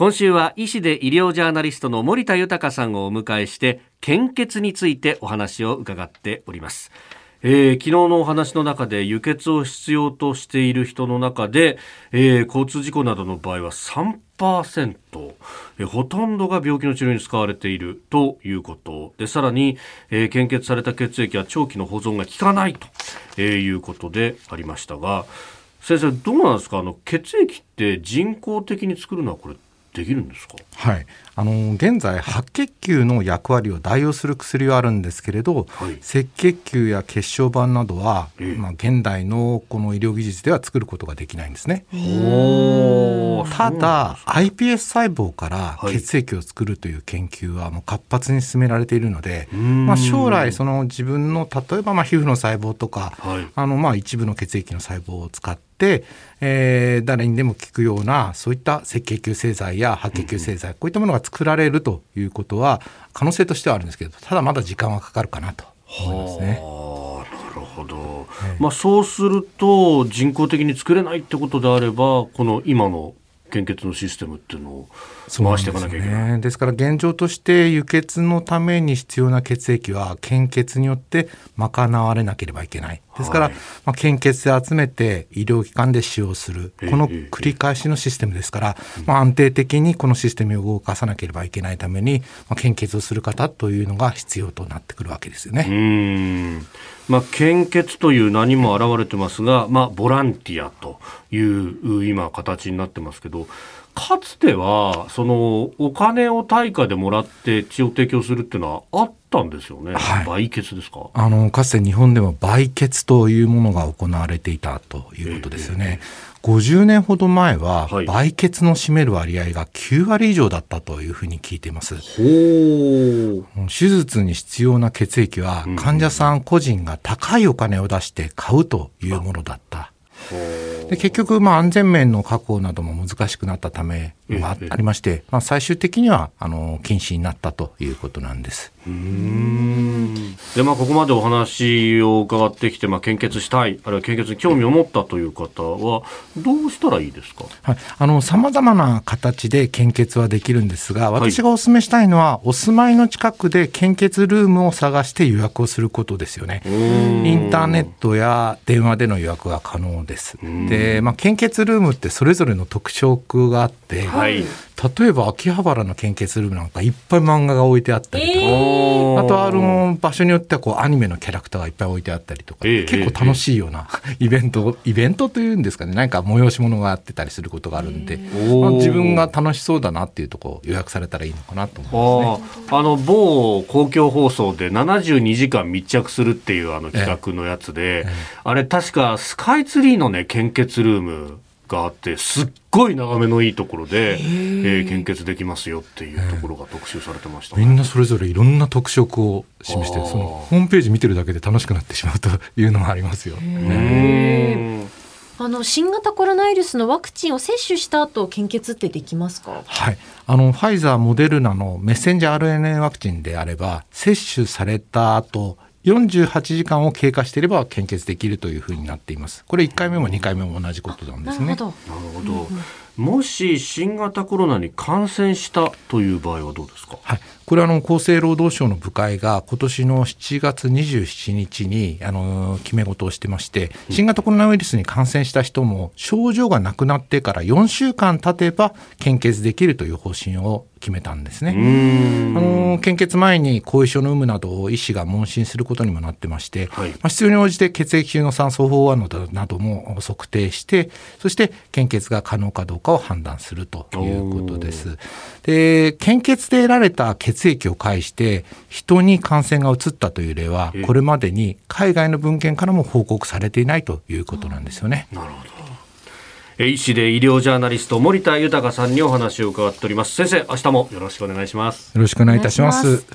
今週は医師で医療ジャーナリストの森田豊さんをお迎えして献血についてお話を伺っております。えー、昨日のお話の中で輸血を必要としている人の中で、えー、交通事故などの場合は3%、え、ほとんどが病気の治療に使われているということでさらに、えー、献血された血液は長期の保存が効かないと、えー、いうことでありましたが先生どうなんですか？あの血液って人工的に作るのはこれできるんですか？はい。あの現在白血球の役割を代用する薬はあるんですけれど、はい、赤血球や血小板などは、えまあ、現代のこの医療技術では作ることができないんですね。ただ iPS 細胞から血液を作るという研究はもう活発に進められているので、はい、まあ、将来その自分の例えばまあ皮膚の細胞とか、はい、あのまあ一部の血液の細胞を使って、えー、誰にでも効くようなそういった赤血球製剤や白血球製剤、こういったものが作られるということは可能性としてはあるんですけどただまだ時間はかかるかなと思いますね。なるほど、まあ、そうすると人工的に作れないってことであればこの今の献血のシステムっていうのを回していかなきゃいけない。です、ね,、から現状として輸血のために必要な血液は献血によって賄われなければいけない。ですから、はい、まあ、献血で集めて医療機関で使用する、この繰り返しのシステムですから、まあ、安定的にこのシステムを動かさなければいけないために、まあ、献血をする方というのが必要となってくるわけですよね。まあ、献血という名にも表れてますが、まあ、ボランティアという今形になってますけどかつてはそのお金を対価でもらって血を提供するっていうのはあったんですよね、はい、売血ですか？あのかつて日本でも売血というものが行われていたということですよね。えー、50年ほど前は、売血の占める割合が9割以上だったというふうに聞いています。手術に必要な血液は患者さん個人が高いお金を出して買うというものだった。で結局、まあ、安全面の確保なども難しくなったためがありまして、まあ、最終的にはあの禁止になったということなんです。うんでまあ、ここまでお話を伺ってきて、まあ、献血したい、あるいは献血に興味を持ったという方は、どうしたらいいですか？さまざまな形で献血はできるんですが、私がお勧めしたいのは、はい、お住まいの近くで献血ルームを探して予約をすることですよね。インターネットや電話での予約が可能です。で、まあ、献血ルームってそれぞれの特色があって、はい、例えば秋葉原の献血ルームなんかいっぱい漫画が置いてあったりとか、えー、あとあの場所によってはこうアニメのキャラクターがいっぱい置いてあったりとか、えー、結構楽しいようなイベントイベントというんですかね。何か催し物があってたりすることがあるんで、えー、まあ、自分が楽しそうだなっていうとこ予約されたらいいのかなと思いますね。あの某公共放送で72時間密着するっていうあの企画のやつで、あれ確かスカイツリーのね献血ルームがあってすっごい眺めのいいところで、えー、献血できますよっていうところが特集されてました、ね、みんなそれぞれいろんな特色を示してそのホームページ見てるだけで楽しくなってしまうというのがありますよ。あの新型コロナウイルスのワクチンを接種した後献血ってできますか？はい。あのファイザーモデルナのメッセンジャー RNA ワクチンであれば接種された後48時間を経過していれば献血できるというふうになっています。これ1回目も2回目も同じことなんですね。なるほど。もし新型コロナに感染したという場合はどうですか？はい。これはあの厚生労働省の部会が今年の7月27日にあの決め事をしてまして、新型コロナウイルスに感染した人も症状がなくなってから4週間経てば献血できるという方針を決めたんですね。あの献血前に後遺症の有無などを医師が問診することにもなってまして、はい、まあ、必要に応じて血液中の酸素飽和度なども測定してそして献血が可能かどうかを判断するということです。で献血で得られた血液を介して人に感染が移ったという例はこれまでに海外の文献からも報告されていないということなんですよね。なるほど。医師で医療ジャーナリスト森田豊さんにお話を伺っております。先生明日もよろしくお願いします。よろしくお願いいたします